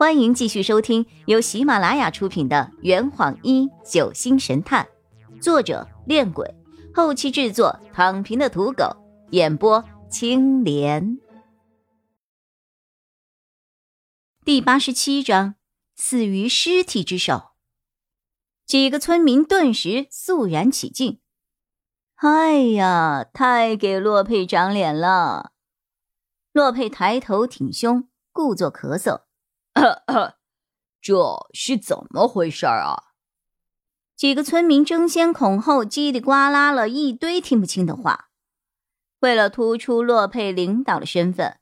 欢迎继续收听由喜马拉雅出品的《圆谎一九星神探》，作者：恋鬼，后期制作：躺平的土狗，演播：青莲。第八十七章：死于尸体之手。几个村民顿时肃然起敬。哎呀，太给洛佩长脸了！洛佩抬头挺胸，故作咳嗽。这是怎么回事啊？几个村民争先恐后，叽里呱啦了一堆听不清的话。为了突出洛佩领导的身份，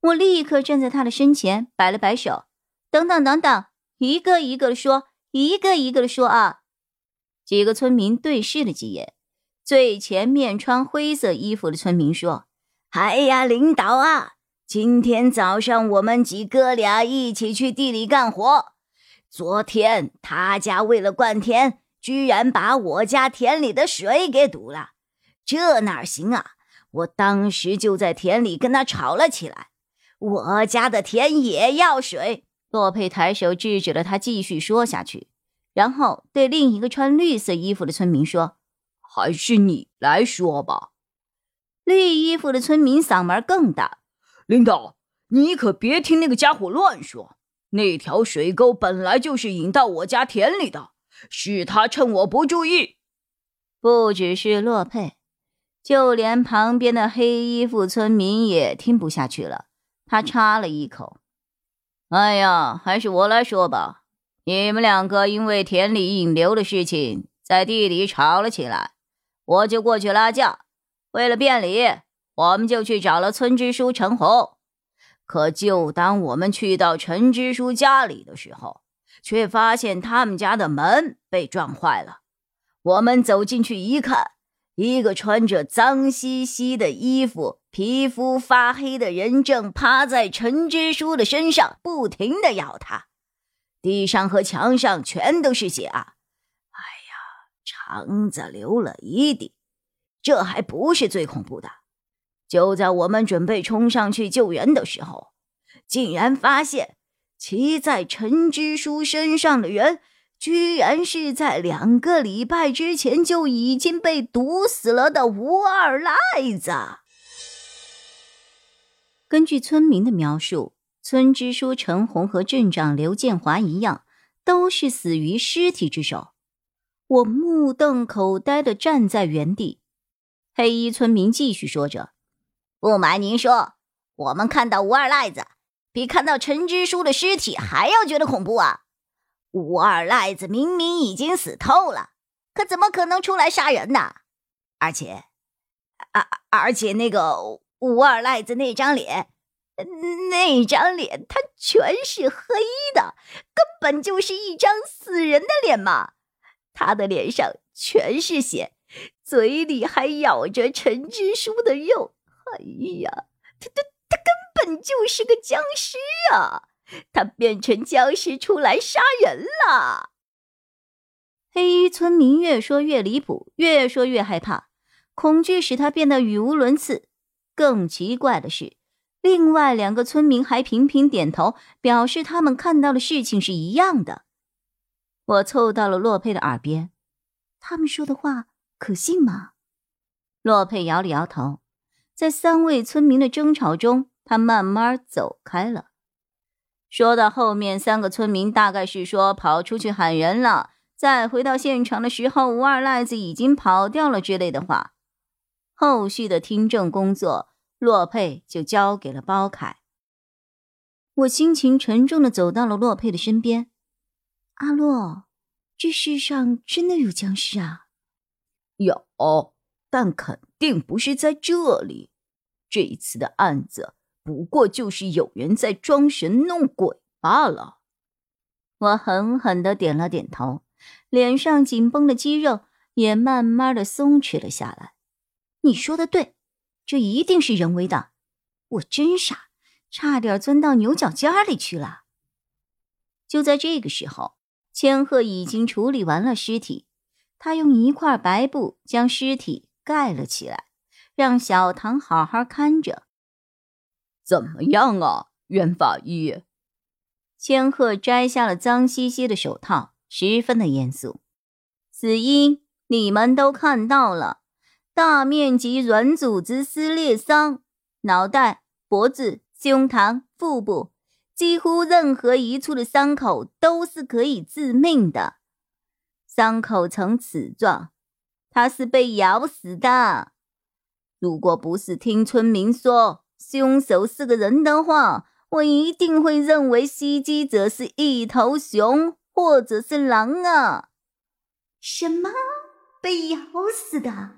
我立刻站在他的身前，摆了摆手：“等等等等，一个一个的说，一个一个的说啊！”几个村民对视了几眼，最前面穿灰色衣服的村民说：“哎呀，领导啊！”今天早上我们几哥俩一起去地里干活。昨天他家为了灌田，居然把我家田里的水给堵了，这哪行啊！我当时就在田里跟他吵了起来。我家的田也要水。洛佩抬手制止了他继续说下去，然后对另一个穿绿色衣服的村民说：“还是你来说吧。”绿衣服的村民嗓门更大。领导，你可别听那个家伙乱说。那条水沟本来就是引到我家田里的，是他趁我不注意。不只是洛佩，就连旁边的黑衣服村民也听不下去了。他插了一口：“哎呀，还是我来说吧。你们两个因为田里引流的事情在地里吵了起来，我就过去拉架。为了便利。”我们就去找了村支书陈红，可就当我们去到陈支书家里的时候，却发现他们家的门被撞坏了。我们走进去一看，一个穿着脏兮兮的衣服、皮肤发黑的人正趴在陈支书的身上，不停的咬他。地上和墙上全都是血啊！哎呀，肠子流了一地。这还不是最恐怖的。就在我们准备冲上去救援的时候，竟然发现骑在陈支书身上的人，居然是在两个礼拜之前就已经被毒死了的吴二赖子。根据村民的描述，村支书陈红和镇长刘建华一样，都是死于尸体之手。我目瞪口呆的站在原地。黑衣村民继续说着。不瞒您说，我们看到吴二赖子，比看到陈支书的尸体还要觉得恐怖啊！吴二赖子明明已经死透了，可怎么可能出来杀人呢？而且，而而且那个吴二赖子那张脸，那张脸他全是黑的，根本就是一张死人的脸嘛！他的脸上全是血，嘴里还咬着陈支书的肉。哎呀，他他他根本就是个僵尸啊！他变成僵尸出来杀人了。黑衣村民越说越离谱，越说越害怕，恐惧使他变得语无伦次。更奇怪的是，另外两个村民还频频点头，表示他们看到的事情是一样的。我凑到了洛佩的耳边，他们说的话可信吗？洛佩摇了摇头。在三位村民的争吵中，他慢慢走开了。说到后面，三个村民大概是说跑出去喊人了，再回到现场的时候，吴二赖子已经跑掉了之类的话。后续的听证工作，洛佩就交给了包凯。我心情沉重的走到了洛佩的身边。阿洛，这世上真的有僵尸啊？有。但肯定不是在这里。这一次的案子不过就是有人在装神弄鬼罢了。我狠狠的点了点头，脸上紧绷的肌肉也慢慢的松弛了下来。你说的对，这一定是人为的。我真傻，差点钻到牛角尖里去了。就在这个时候，千鹤已经处理完了尸体，他用一块白布将尸体。盖了起来，让小唐好好看着。怎么样啊，袁法医？千鹤摘下了脏兮兮的手套，十分的严肃。死因你们都看到了，大面积软组织撕裂伤，脑袋、脖子、胸膛、腹部，几乎任何一处的伤口都是可以致命的。伤口呈齿状，他是被咬死的。如果不是听村民说凶手是个人的话，我一定会认为袭击者是一头熊或者是狼啊！什么被咬死的？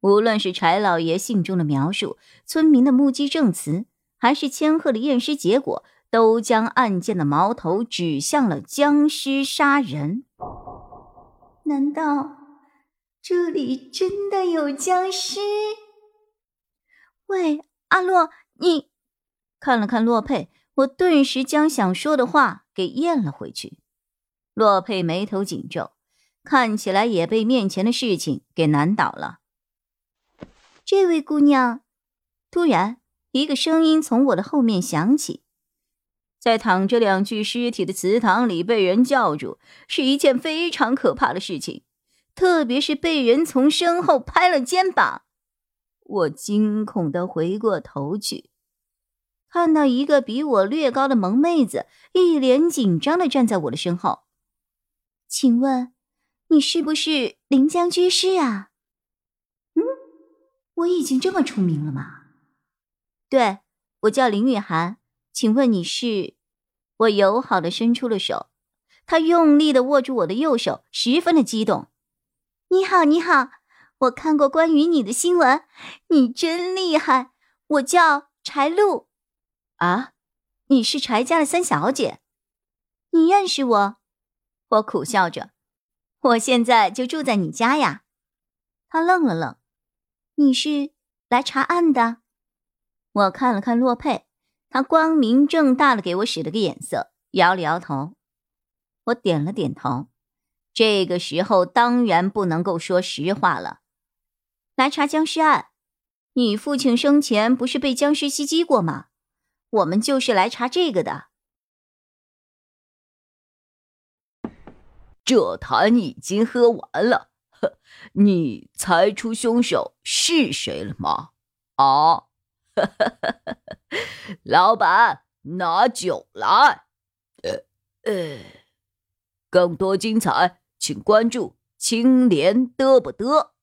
无论是柴老爷信中的描述、村民的目击证词，还是千鹤的验尸结果，都将案件的矛头指向了僵尸杀人。难道这里真的有僵尸？喂，阿洛，你。看了看洛佩，我顿时将想说的话给咽了回去。洛佩眉头紧皱，看起来也被面前的事情给难倒了。这位姑娘，突然一个声音从我的后面响起：“在躺着两具尸体的祠堂里被人叫住，是一件非常可怕的事情，特别是被人从身后拍了肩膀。”我惊恐的回过头去。看到一个比我略高的萌妹子，一脸紧张的站在我的身后。请问，你是不是临江居士啊？嗯，我已经这么出名了吗？对，我叫林雨涵。请问你是？我友好的伸出了手，他用力的握住我的右手，十分的激动。你好，你好，我看过关于你的新闻，你真厉害。我叫柴露。啊，你是柴家的三小姐，你认识我？我苦笑着，我现在就住在你家呀。他愣了愣，你是来查案的？我看了看洛佩，他光明正大的给我使了个眼色，摇了摇头。我点了点头，这个时候当然不能够说实话了。来查僵尸案，你父亲生前不是被僵尸袭击过吗？我们就是来查这个的。这坛已经喝完了，呵你猜出凶手是谁了吗？啊，老板，拿酒来。呃呃，更多精彩，请关注青莲嘚不嘚。